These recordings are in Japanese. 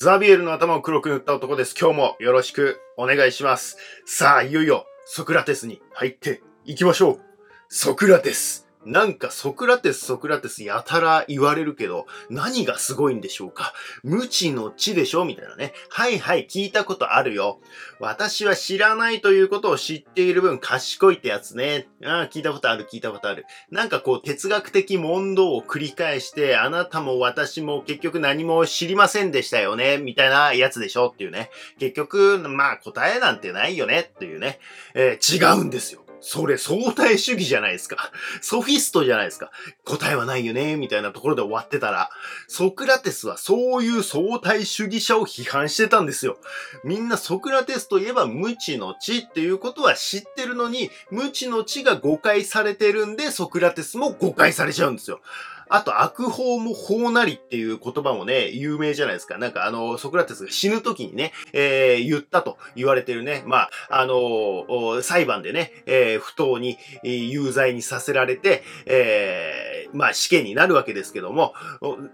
ザビエルの頭を黒く塗った男です。今日もよろしくお願いします。さあ、いよいよソクラテスに入っていきましょう。ソクラテス。なんかソクラテス、ソクラテスやたら言われるけど、何がすごいんでしょうか？無知の知でしょ？みたいなね。はいはい、聞いたことあるよ。私は知らないということを知っている分賢いってやつね。ああ、聞いたことある、聞いたことある。なんかこう哲学的問答を繰り返して、あなたも私も結局何も知りませんでしたよね？みたいなやつでしょ？っていうね。結局、まあ答えなんてないよね？っていうね。えー、違うんですよ。それ相対主義じゃないですか。ソフィストじゃないですか。答えはないよね、みたいなところで終わってたら、ソクラテスはそういう相対主義者を批判してたんですよ。みんなソクラテスといえば無知の知っていうことは知ってるのに、無知の知が誤解されてるんで、ソクラテスも誤解されちゃうんですよ。あと、悪法も法なりっていう言葉もね、有名じゃないですか。なんかあの、ソクラテスが死ぬ時にね、えー、言ったと言われてるね。まあ、あの、裁判でね、えー、不当に有罪にさせられて、えー、まあ死刑になるわけですけども、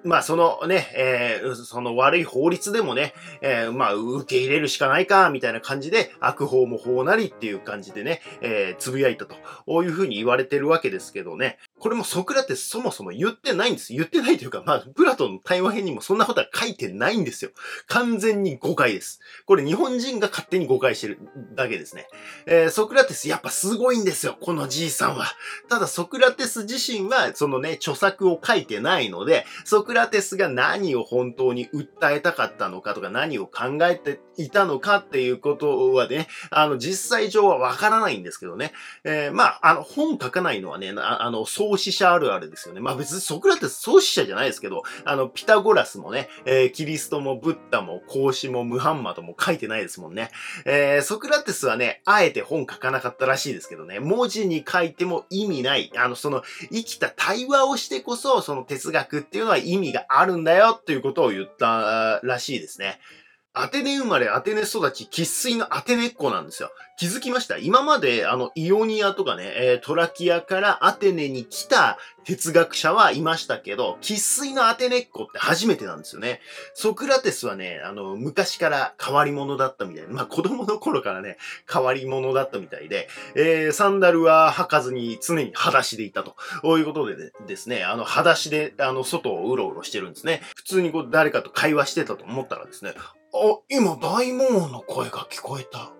まあそのね、えー、その悪い法律でもね、えー、まあ受け入れるしかないか、みたいな感じで、悪法も法なりっていう感じでね、えー、つぶやいたと、こういうふうに言われてるわけですけどね、これもソクラテスそもそも言ってってないんです。言ってないというか、まあ、プラトンの対話編にもそんなことは書いてないんですよ。完全に誤解です。これ日本人が勝手に誤解してるだけですね。えー、ソクラテスやっぱすごいんですよ。このじいさんは。ただソクラテス自身は、そのね、著作を書いてないので、ソクラテスが何を本当に訴えたかったのかとか、何を考えていたのかっていうことはね、あの、実際上はわからないんですけどね。えー、まあ、あの、本書かないのはね、ああの、創始者あるあるですよね。まあ別にソクラテス創始者じゃないですけど、あの、ピタゴラスもね、えー、キリストもブッダも孔子もムハンマドも書いてないですもんね。えー、ソクラテスはね、あえて本書かなかったらしいですけどね、文字に書いても意味ない。あの、その、生きた対話をしてこそ、その哲学っていうのは意味があるんだよっていうことを言ったらしいですね。アテネ生まれ、アテネ育ち、喫水のアテネっ子なんですよ。気づきました？今まで、あの、イオニアとかね、えー、トラキアからアテネに来た哲学者はいましたけど、喫水のアテネっ子って初めてなんですよね。ソクラテスはね、あの、昔から変わり者だったみたいな。まあ、子供の頃からね、変わり者だったみたいで、えー、サンダルは履かずに常に裸足でいたと。こういうことでですね、あの、裸足で、あの、外をうろうろしてるんですね。普通にこう、誰かと会話してたと思ったらですね、あ、今大魔王の声が聞こえた。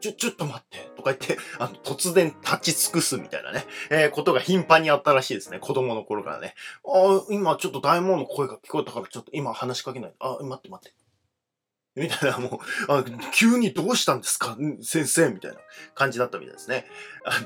ちょ、ちょっと待って、とか言って、あの、突然立ち尽くすみたいなね、えー、ことが頻繁にあったらしいですね。子供の頃からね。あ、今ちょっと大門の声が聞こえたから、ちょっと今話しかけない。あ、待って待って。みたいな、もう、あ急にどうしたんですか？先生みたいな感じだったみたいですね。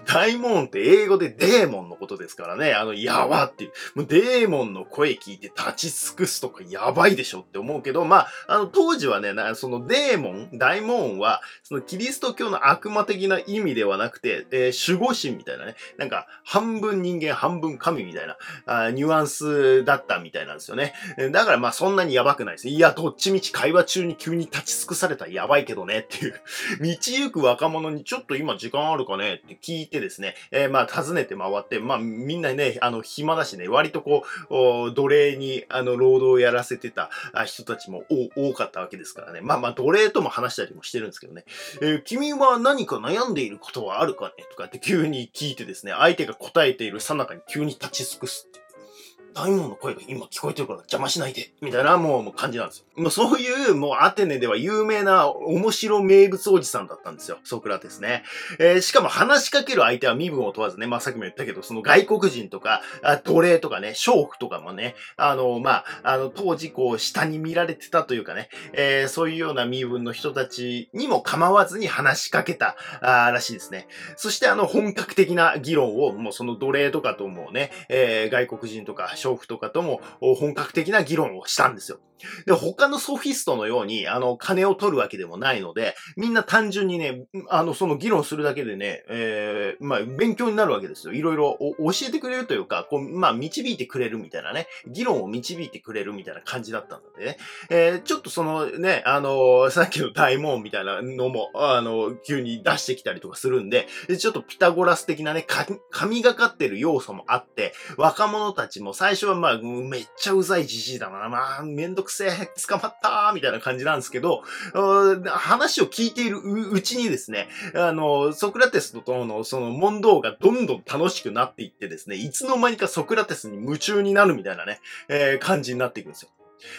大門って英語でデーモンのことですからね。あの、やばっていう。もうデーモンの声聞いて立ち尽くすとかやばいでしょって思うけど、まあ、あの、当時はね、そのデーモン、大門は、そのキリスト教の悪魔的な意味ではなくて、えー、守護神みたいなね。なんか、半分人間、半分神みたいな、あニュアンスだったみたいなんですよね。だからまあ、そんなにやばくないです。いや、どっちみち会話中に急にに立ち尽くされたらやばいけどねっていう、道行く若者にちょっと今時間あるかねって聞いてですね、えー、まあ訪ねて回って、まあみんなね、あの暇だしね、割とこう、奴隷にあの労働をやらせてた人たちも多かったわけですからね。まあまあ奴隷とも話したりもしてるんですけどね。えー、君は何か悩んでいることはあるかねとかって急に聞いてですね、相手が答えているさなかに急に立ち尽くすって大門の声が今聞こえてるから邪魔しないで、みたいなもう感じなんですよ。もうそういう、もうアテネでは有名な面白名物おじさんだったんですよ。ソクラテスね。えー、しかも話しかける相手は身分を問わずね、まあ、さっきも言ったけど、その外国人とか、あ奴隷とかね、娼婦とかもね、あの、まあ、あの、当時こう、下に見られてたというかね、えー、そういうような身分の人たちにも構わずに話しかけた、あらしいですね。そしてあの、本格的な議論を、もうその奴隷とかともね、えー、外国人とか、娼婦とかとも本格的な議論をしたんですよ。で、他のソフィストのように、あの、金を取るわけでもないので、みんな単純にね、あの、その議論するだけでね、えー、まあ、勉強になるわけですよ。いろいろ教えてくれるというか、こう、まあ、導いてくれるみたいなね、議論を導いてくれるみたいな感じだったのでね、えー、ちょっとそのね、あの、さっきの大門みたいなのも、あの、急に出してきたりとかするんで、ちょっとピタゴラス的なね、神がかってる要素もあって、若者たちも最最初はまあ、めっちゃうざいじじいだな。まあ、めんどくせえ、捕まったーみたいな感じなんですけど、話を聞いているうちにですね、あの、ソクラテスとのその問答がどんどん楽しくなっていってですね、いつの間にかソクラテスに夢中になるみたいなね、えー、感じになっていくんですよ。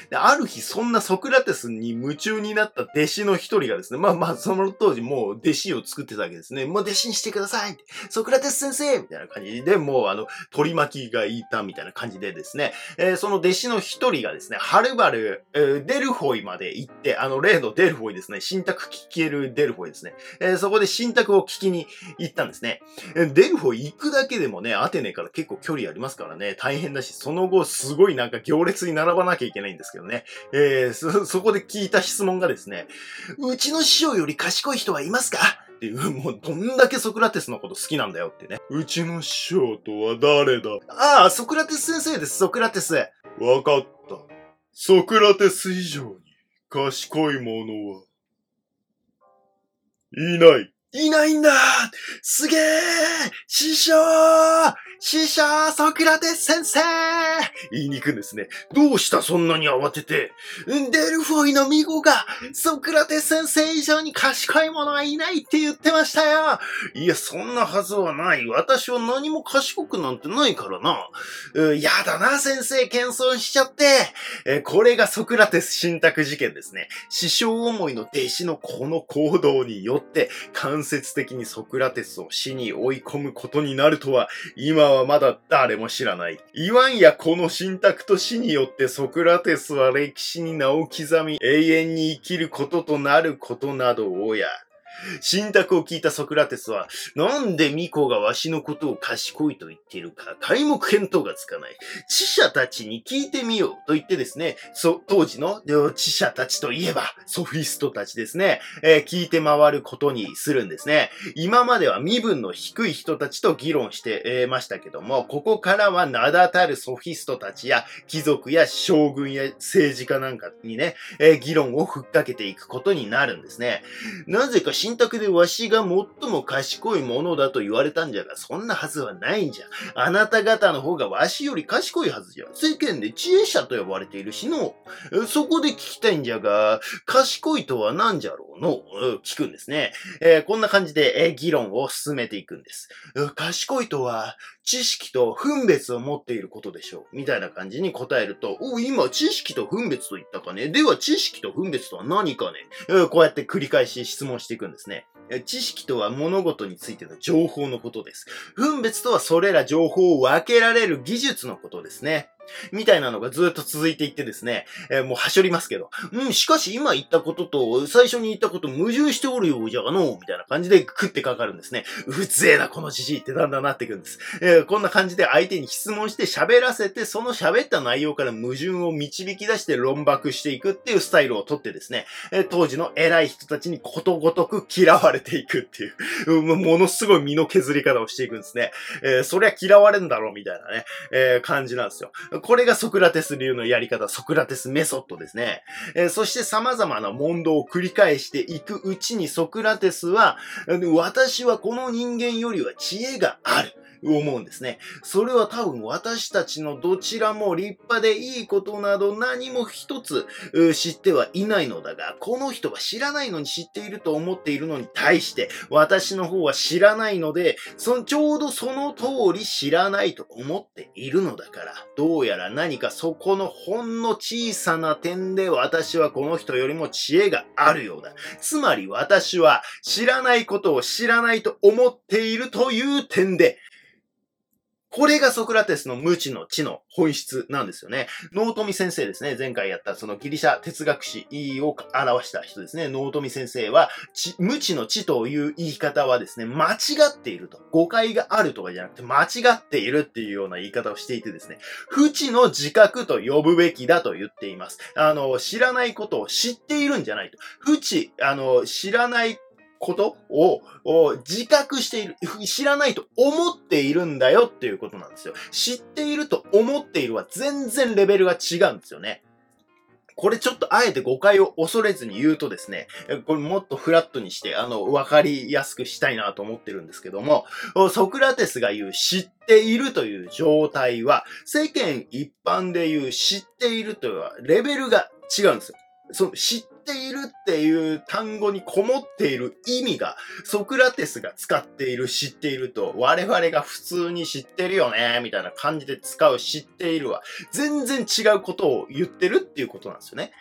で、ある日、そんなソクラテスに夢中になった弟子の一人がですね、まあまあ、その当時もう弟子を作ってたわけですね。もう弟子にしてください。ソクラテス先生！みたいな感じで、もうあの、取り巻きがいたみたいな感じでですね、えー、その弟子の一人がですね、はるばる、えー、デルフォイまで行って、あの、例のデルフォイですね、新宅聞けるデルフォイですね、えー、そこで新宅を聞きに行ったんですね。デルフォイ行くだけでもね、アテネから結構距離ありますからね、大変だし、その後すごいなんか行列に並ばなきゃいけないんですけどね。えー、そ、そこで聞いた質問がですね、うちの師匠より賢い人はいますか？っていう、もうどんだけソクラテスのこと好きなんだよってね。うちの師匠とは誰だああ、ソクラテス先生です、ソクラテス。わかった。ソクラテス以上に賢い者は、いない。いないんだすげえ師匠師匠ソクラテス先生言いに行くんですね。どうしたそんなに慌てて。デルフォイのミゴがソクラテス先生以上に賢い者はいないって言ってましたよいや、そんなはずはない。私は何も賢くなんてないからな。うやだな、先生、謙遜しちゃって。えこれがソクラテス信託事件ですね。師匠思いの弟子のこの行動によって、間接的にソクラテスを死に追い込むことになるとは、今はまだ誰も知らない。言わんやこの信託と死によってソクラテスは歴史に名を刻み、永遠に生きることとなることなどをや。信託を聞いたソクラテスは、なんでミコがわしのことを賢いと言っているか、皆目見当がつかない。知者たちに聞いてみようと言ってですね、そ、当時の知者たちといえば、ソフィストたちですね、えー、聞いて回ることにするんですね。今までは身分の低い人たちと議論して、えー、ましたけども、ここからは名だたるソフィストたちや貴族や将軍や政治家なんかにね、えー、議論をふっかけていくことになるんですね。なぜか神託でわしが最も賢いものだと言われたんじゃが、そんなはずはないんじゃ。あなた方の方がわしより賢いはずじゃ。世間で知恵者と呼ばれているしの。そこで聞きたいんじゃが、賢いとは何じゃろうの？聞くんですね。えー、こんな感じで、えー、議論を進めていくんです。賢いとは、知識と分別を持っていることでしょう。みたいな感じに答えると、お、今知識と分別と言ったかねでは知識と分別とは何かね、えー、こうやって繰り返し質問していくんですね。知識とは物事についての情報のことです。分別とはそれら情報を分けられる技術のことですね。みたいなのがずっと続いていってですね、えー、もう端折りますけど、うん、しかし今言ったことと最初に言ったこと矛盾しておるようじゃがの、みたいな感じで食ってかかるんですね。うぜえな、このじじいってだんだんなっていくんです。えー、こんな感じで相手に質問して喋らせて、その喋った内容から矛盾を導き出して論駁していくっていうスタイルをとってですね、えー、当時の偉い人たちにことごとく嫌われていくっていう、ものすごい身の削り方をしていくんですね。えー、そりゃ嫌われんだろうみたいなね、えー、感じなんですよ。これがソクラテス流のやり方、ソクラテスメソッドですね。えー、そして様々な問答を繰り返していくうちにソクラテスは、私はこの人間よりは知恵がある。思うんですね。それは多分私たちのどちらも立派でいいことなど何も一つ知ってはいないのだが、この人は知らないのに知っていると思っているのに対して、私の方は知らないので、そのちょうどその通り知らないと思っているのだから、どうやら何かそこのほんの小さな点で私はこの人よりも知恵があるようだ。つまり私は知らないことを知らないと思っているという点で、これがソクラテスの無知の知の本質なんですよね。ノートミ先生ですね。前回やったそのギリシャ哲学史を著した人ですね。ノートミ先生は、無知の知という言い方はですね、間違っていると。誤解があるとかじゃなくて、間違っているっていうような言い方をしていてですね、不知の自覚と呼ぶべきだと言っています。あの、知らないことを知っているんじゃないと。不知、あの、知らないことを自覚している、知らないと思っているんだよっていうことなんですよ。知っていると思っているは全然レベルが違うんですよね。これちょっとあえて誤解を恐れずに言うとですね、これもっとフラットにして、あの、わかりやすくしたいなと思ってるんですけども、ソクラテスが言う知っているという状態は、世間一般で言う知っているというは、レベルが違うんですよ。その知っているっていう単語にこもっている意味が、ソクラテスが使っている知っていると、我々が普通に知ってるよね、みたいな感じで使う知っているは、全然違うことを言ってるっていうことなんですよね。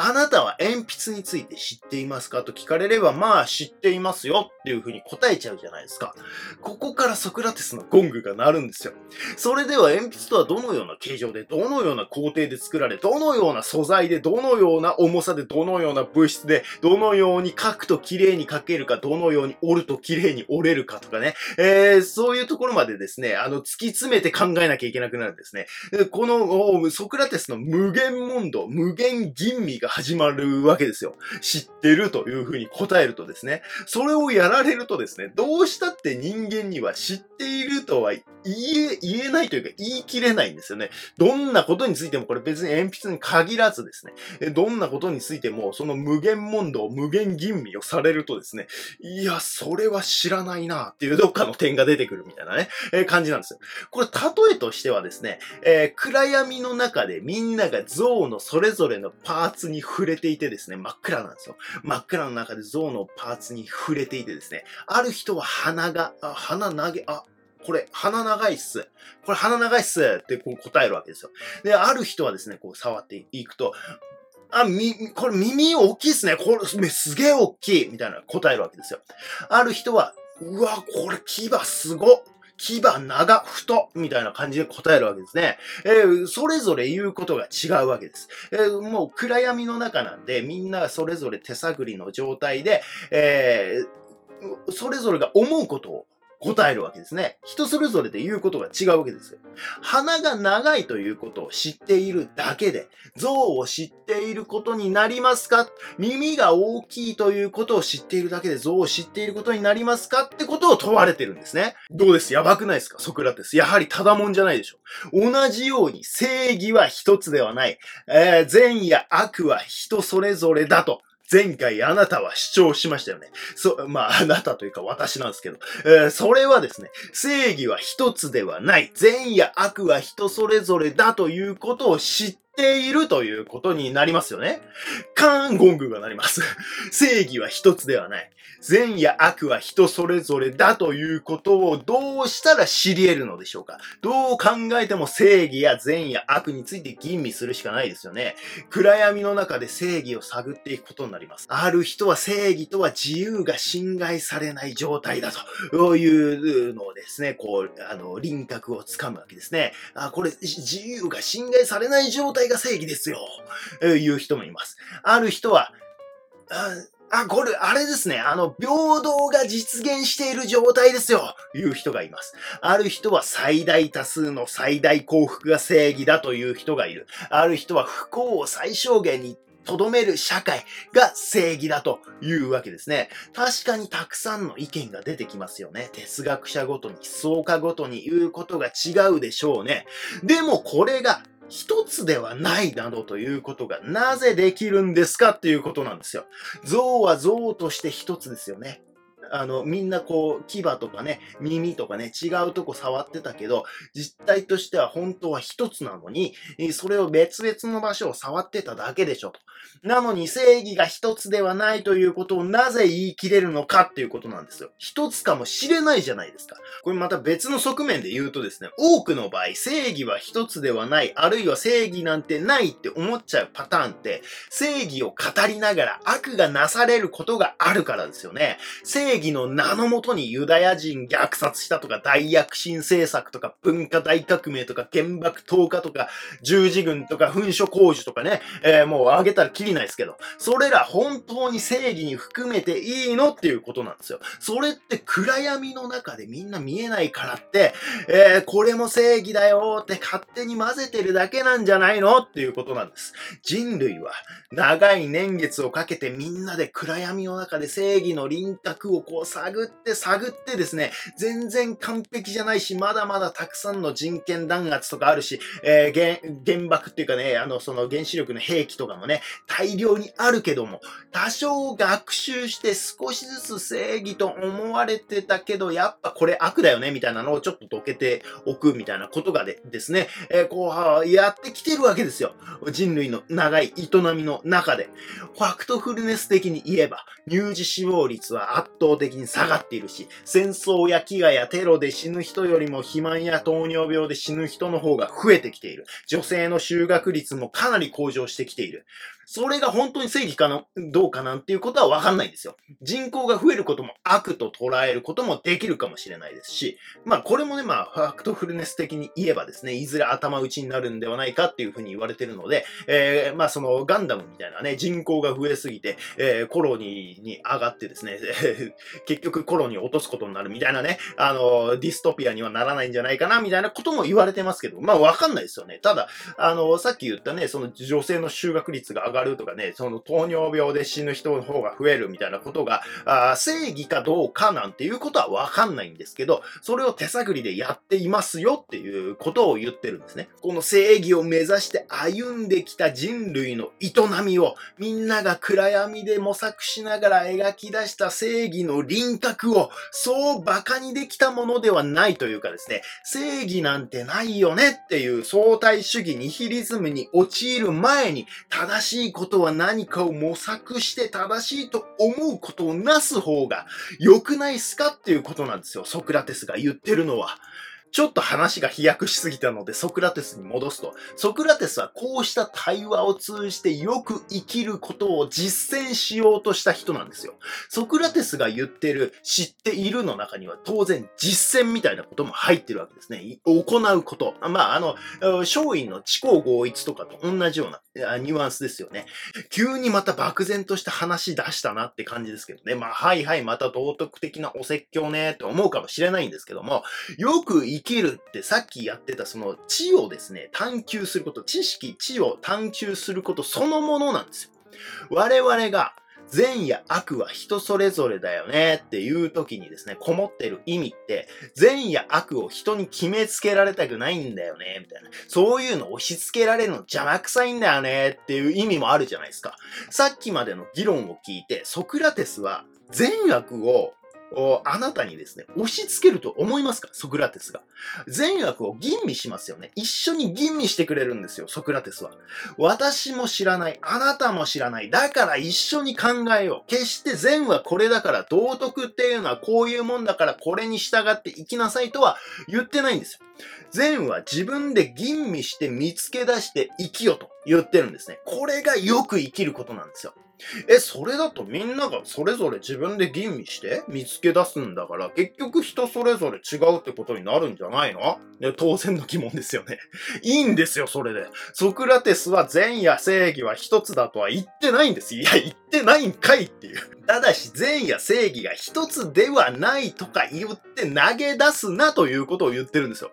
あなたは鉛筆について知っていますかと聞かれれば、まあ知っていますよっていうふうに答えちゃうじゃないですか。ここからソクラテスのゴングが鳴るんですよ。それでは鉛筆とはどのような形状で、どのような工程で作られ、どのような素材で、どのような重さで、どのようなような物質で、どのように書くと綺麗に書けるか、どのように折ると綺麗に折れるかとかね。えー、そういうところまでですね、あの、突き詰めて考えなきゃいけなくなるんですね。この、ソクラテスの無限問答、無限吟味がが始まるわけですよ。知ってるというふうに答えるとですね、それをやられるとですね、どうしたって人間には知っているとは言え、言えないというか言い切れないんですよね。どんなことについてもこれ別に鉛筆に限らずですね、どんなことについてもその無限問答、無限吟味をされるとですね、いや、それは知らないなっていうどっかの点が出てくるみたいなね、えー、感じなんですよ。これ例えとしてはですね、えー、暗闇の中でみんなが象のそれぞれのパーツに触れていてですね、真っ暗なんですよ。真っ暗の中で象のパーツに触れていてですね、ある人は鼻が、あ、鼻投げ、あ、これ、鼻長いっす。これ鼻長いっすってこう答えるわけですよ。で、ある人はですね、こう触っていくと、あ、み、これ耳大きいっすね。これ、すげえ大きいみたいな答えるわけですよ。ある人は、うわ、これ牙すご牙長太みたいな感じで答えるわけですね。えー、それぞれ言うことが違うわけです。えー、もう暗闇の中なんで、みんなそれぞれ手探りの状態で、えー、それぞれが思うことを答えるわけですね。人それぞれで言うことが違うわけですよ。鼻が長いということを知っているだけで、象を知っていることになりますか？耳が大きいということを知っているだけで象を知っていることになりますか？ってことを問われてるんですね。どうです？やばくないですか？ソクラテス。やはりただもんじゃないでしょう。同じように正義は一つではない。えー、善や悪は人それぞれだと。前回あなたは主張しましたよね。そ、まあ、あなたというか私なんですけど、えー、それはですね、正義は一つではない。善や悪は人それぞれだということを知ってているということになりますよね。カーンゴングがなります。正義は一つではない。善や悪は人それぞれだということをどうしたら知り得るのでしょうかどう考えても正義や善や悪について吟味するしかないですよね。暗闇の中で正義を探っていくことになります。ある人は正義とは自由が侵害されない状態だというのをですね、こう、あの、輪郭をつかむわけですね。あ、これ、自由が侵害されない状態が正義ですよ。いう人もいます。ある人は、ああ、これ、あれですね。あの、平等が実現している状態ですよ。いう人がいます。ある人は最大多数の最大幸福が正義だという人がいる。ある人は不幸を最小限に留める社会が正義だというわけですね。確かにたくさんの意見が出てきますよね。哲学者ごとに、思想家ごとに言うことが違うでしょうね。でもこれが一つではないなどということがなぜできるんですかっていうことなんですよ。像は像として一つですよね。あの、みんなこう、牙とかね、耳とかね、違うとこ触ってたけど、実態としては本当は一つなのに、それを別々の場所を触ってただけでしょと。なのに正義が一つではないということをなぜ言い切れるのかっていうことなんですよ。一つかもしれないじゃないですか。これまた別の側面で言うとですね、多くの場合、正義は一つではない、あるいは正義なんてないって思っちゃうパターンって、正義を語りながら悪がなされることがあるからですよね。正義の名のもとにユダヤ人虐殺したとか、大躍進政策とか、文化大革命とか、原爆投下とか、十字軍とか、噴所工事とかね、えー、もう挙げたらきりないですけど、それら本当に正義に含めていいのっていうことなんですよ。それって暗闇の中でみんな見えないからって、えー、これも正義だよって勝手に混ぜてるだけなんじゃないのっていうことなんです。人類は長い年月をかけてみんなで暗闇の中で正義の輪郭をこう探って探ってですね、全然完璧じゃないし、まだまだたくさんの人権弾圧とかあるし、えー、原爆っていうかね、あの、その原子力の兵器とかもね、大量にあるけども、多少学習して少しずつ正義と思われてたけど、やっぱこれ悪だよね、みたいなのをちょっとどけておくみたいなことがでですね、えー、こう、やってきてるわけですよ。人類の長い営みの中で。ファクトフルネス的に言えば、乳児死亡率は圧倒的に下がっているし、戦争や飢餓やテロで死ぬ人よりも肥満や糖尿病で死ぬ人の方が増えてきている。女性の就学率もかなり向上してきている。それが本当に正義かな、どうかなんていうことはわかんないんですよ。人口が増えることも悪と捉えることもできるかもしれないですし、まあこれもね、まあファクトフルネス的に言えばですね、いずれ頭打ちになるんではないかっていうふうに言われてるので、えー、まあそのガンダムみたいなね、人口が増えすぎて、えー、コロニーに上がってですね、結局コロニーを落とすことになるみたいなね、あの、ディストピアにはならないんじゃないかな、みたいなことも言われてますけど、まあわかんないですよね。ただ、あの、さっき言ったね、その女性の就学率が上がるとかね、その糖尿病で死ぬ人の方が増えるみたいなことが、あ正義かどうかなんていうことはわかんないんですけど、それを手探りでやっていますよっていうことを言ってるんですね。この正義を目指して歩んできた人類の営みをみんなが暗闇で模索しながら描き出した正義の輪郭をそう馬鹿にできたものではないというかですね、正義なんてないよねっていう相対主義ニヒリズムに陥る前に正しいことは何かを模索して正しいと思うことをなす方が良くないっすかっていうことなんですよ。ソクラテスが言ってるのは。ちょっと話が飛躍しすぎたのでソクラテスに戻すと、ソクラテスはこうした対話を通じてよく生きることを実践しようとした人なんですよ。ソクラテスが言ってる知っているの中には当然実践みたいなことも入ってるわけですね。行うこと。まあ、あの、松陰の知行合一とかと同じようなニュアンスですよね。急にまた漠然とした話出したなって感じですけどね。まあ、はいはい、また道徳的なお説教ねって思うかもしれないんですけども、よく生生きるってさっきやってたその知をですね、探求すること、知識、知を探求することそのものなんですよ。我々が善や悪は人それぞれだよねっていう時にですね、こもってる意味って、善や悪を人に決めつけられたくないんだよね、みたいな。そういうの押し付けられるの邪魔くさいんだよねっていう意味もあるじゃないですか。さっきまでの議論を聞いて、ソクラテスは善悪をあなたにですね、押し付けると思いますか？ソクラテスが。善悪を吟味しますよね。一緒に吟味してくれるんですよ、ソクラテスは。私も知らない。あなたも知らない。だから一緒に考えよう。決して善はこれだから、道徳っていうのはこういうもんだからこれに従っていきなさいとは言ってないんですよ。善は自分で吟味して見つけ出して生きよと言ってるんですね。これがよく生きることなんですよ。え、それだとみんながそれぞれ自分で吟味して見つけ出すんだから、結局人それぞれ違うってことになるんじゃないの？ね、当然の疑問ですよね。いいんですよ、それで。ソクラテスは善や正義は一つだとは言ってないんです。いや、言ってないんかいっていう。ただし、善や正義が一つではないとか言って投げ出すなということを言ってるんですよ。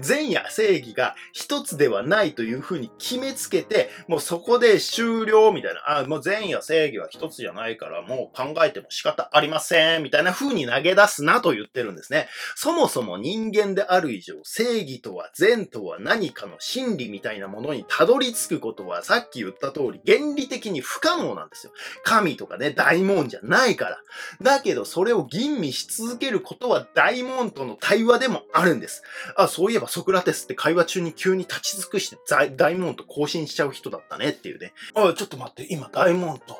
善や正義が一つではないというふうに決めつけて、もうそこで終了みたいな。あ、もう善や正義は一つじゃないからもう考えても仕方ありません。みたいな風に投げ出すなと言ってるんですね。そもそも人間である以上、正義とは善とは何かの真理みたいなものにたどり着くことはさっき言った通り原理的に不可能なんですよ。神とかね、大門じゃないから。だけどそれを吟味し続けることは大門との対話でもあるんです。あ、そういえばソクラテスって会話中に急に立ち尽くして大門と交信しちゃう人だったねっていうね。あ、ちょっと待って、今大門と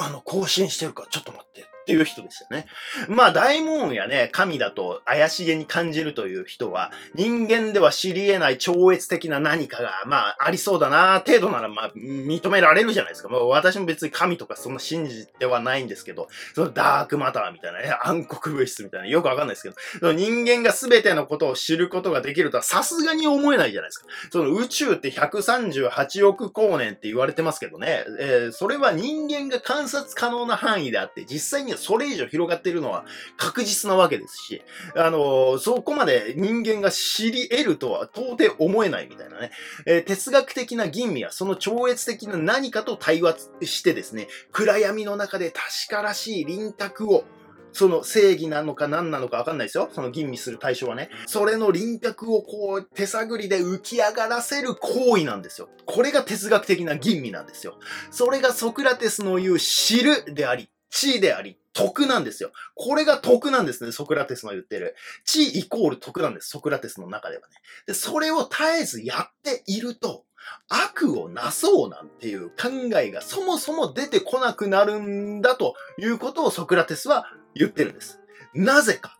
あの、更新してるから、ちょっと待って。っていう人でしたね。まあ、大門やね、神だと怪しげに感じるという人は、人間では知り得ない超越的な何かが、まあ、ありそうだな、程度なら、まあ、認められるじゃないですか。まあ、私も別に神とかそんな信じてはないんですけど、そのダークマターみたいなね、暗黒物質みたいな、よくわかんないですけど、その人間が全てのことを知ることができるとはさすがに思えないじゃないですか。その宇宙って138億光年って言われてますけどね、えー、それは人間が観察可能な範囲であって、実際にはそれ以上広がってるのは確実なわけですし、あの、そこまで人間が知り得るとは到底思えないみたいなね、えー、哲学的な吟味はその超越的な何かと対話してですね、暗闇の中で確からしい輪郭をその正義なのか何なのかわかんないですよ。その吟味する対象はね。それの輪郭をこう手探りで浮き上がらせる行為なんですよ。これが哲学的な吟味なんですよ。それがソクラテスの言う知るであり、知であり、徳なんですよ。これが徳なんですね、ソクラテスの言ってる。知イコール徳なんです、ソクラテスの中ではね。で、それを絶えずやっていると、悪をなそうなんていう考えがそもそも出てこなくなるんだということをソクラテスは言ってるんです。なぜか。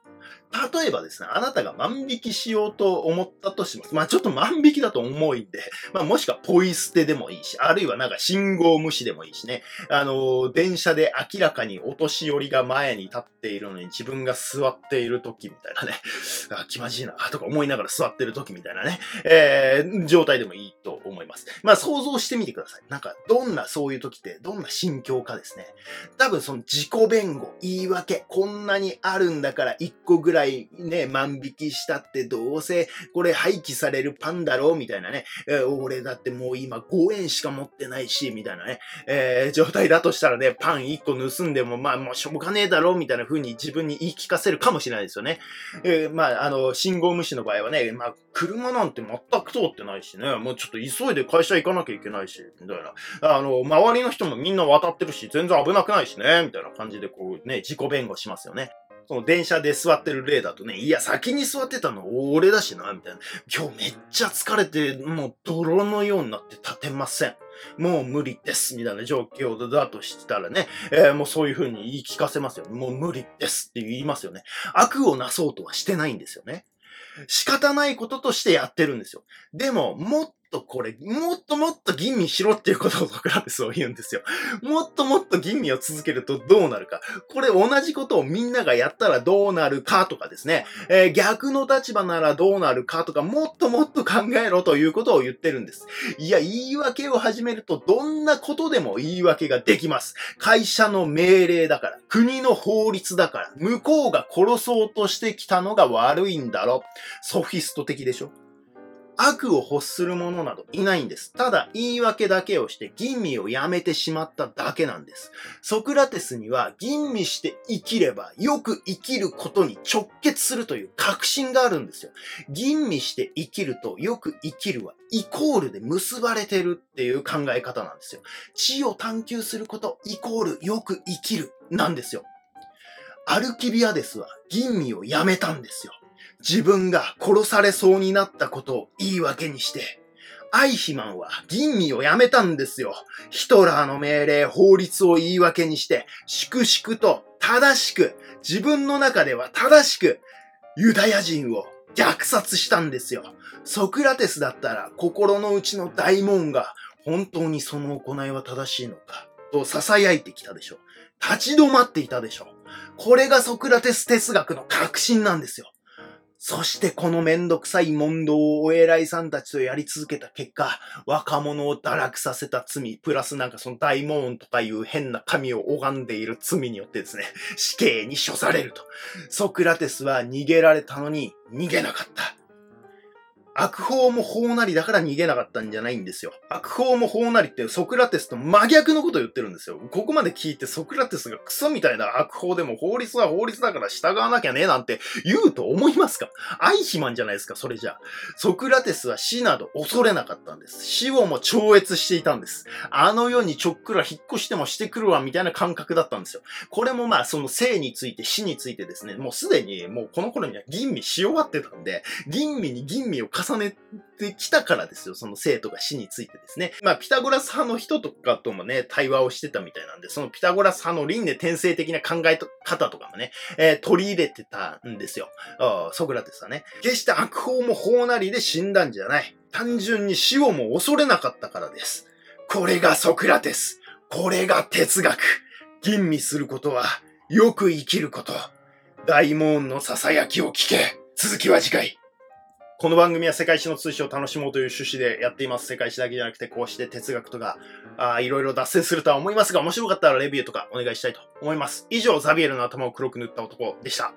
例えばですね、あなたが万引きしようと思ったとします。まあちょっと万引きだと重いんで、まあもしくはポイ捨てでもいいし、あるいはなんか信号無視でもいいしね。あの、電車で明らかにお年寄りが前に立っているのに自分が座っている時みたいなね。あ、気まじいな、とか思いながら座ってる時みたいなね。えー、状態でもいいと思います。まあ想像してみてください。なんか、どんなそういう時って、どんな心境かですね。多分その自己弁護、言い訳、こんなにあるんだから一個ぐらいいね、万引きしたってどうせこれ廃棄されるパンだろうみたいなね、えー、俺だってもう今5円しか持ってないし、みたいなね、えー、状態だとしたらね、パン1個盗んでもまあもうしょうがねえだろうみたいな風に自分に言い聞かせるかもしれないですよね。えー、まああの、信号無視の場合はね、まあ車なんて全く通ってないしね、もうちょっと急いで会社行かなきゃいけないし、みたいな。あの、周りの人もみんな渡ってるし、全然危なくないしね、みたいな感じでこうね、自己弁護しますよね。その電車で座ってる例だとね、いや、先に座ってたの俺だしな、みたいな。今日めっちゃ疲れて、もう泥のようになって立てません。もう無理です、みたいな状況だとしたらね、えー、もうそういう風に言い聞かせますよ。もう無理ですって言いますよね。悪をなそうとはしてないんですよね。仕方ないこととしてやってるんですよ。でも、もっとこれ、もっともっと吟味しろっていうことをソクラテスは言うんですよ。もっともっと吟味を続けるとどうなるか。これ同じことをみんながやったらどうなるかとかですね。えー、逆の立場ならどうなるかとか、もっともっと考えろということを言ってるんです。いや、言い訳を始めるとどんなことでも言い訳ができます。会社の命令だから、国の法律だから、向こうが殺そうとしてきたのが悪いんだろ。ソフィスト的でしょ悪を欲する者などいないんです。ただ言い訳だけをして吟味をやめてしまっただけなんです。ソクラテスには吟味して生きればよく生きることに直結するという確信があるんですよ。吟味して生きるとよく生きるはイコールで結ばれてるっていう考え方なんですよ。知を探求することイコールよく生きるなんですよ。アルキビアデスは吟味をやめたんですよ。自分が殺されそうになったことを言い訳にして、アイヒマンは吟味をやめたんですよ。ヒトラーの命令、法律を言い訳にして、粛々と正しく、自分の中では正しく、ユダヤ人を虐殺したんですよ。ソクラテスだったら心の内の大門が本当にその行いは正しいのかと囁いてきたでしょ。立ち止まっていたでしょ。これがソクラテス哲学の革新なんですよ。そしてこのめんどくさい問答をお偉いさんたちとやり続けた結果、若者を堕落させた罪、プラスなんかその大門とかいう変な神を拝んでいる罪によってですね、死刑に処されると。ソクラテスは逃げられたのに逃げなかった。悪法も法なりだから逃げなかったんじゃないんですよ。悪法も法なりってソクラテスと真逆のこと言ってるんですよ。ここまで聞いてソクラテスがクソみたいな悪法でも法律は法律だから従わなきゃねなんて言うと思いますか？アイヒマンじゃないですか、それじゃあ。ソクラテスは死など恐れなかったんです。死をも超越していたんです。あの世にちょっくら引っ越してもしてくるわみたいな感覚だったんですよ。これもまあその生について死についてですね、もうすでにもうこの頃には吟味し終わってたんで、吟味に吟味を重ねてきたからですよ。その生徒が死についてですね。まあ、ピタゴラス派の人とかともね、対話をしてたみたいなんで、そのピタゴラス派の輪廻転生的な考え方とかもね、えー、取り入れてたんですよ。ソクラテスはね。決して悪法も法なりで死んだんじゃない。単純に死をも恐れなかったからです。これがソクラテス。これが哲学。吟味することは、よく生きること。大門の囁きを聞け。続きは次回。この番組は世界史の通信を楽しもうという趣旨でやっています。世界史だけじゃなくて、こうして哲学とか、あいろいろ脱線するとは思いますが、面白かったらレビューとかお願いしたいと思います。以上、ザビエルの頭を黒く塗った男でした。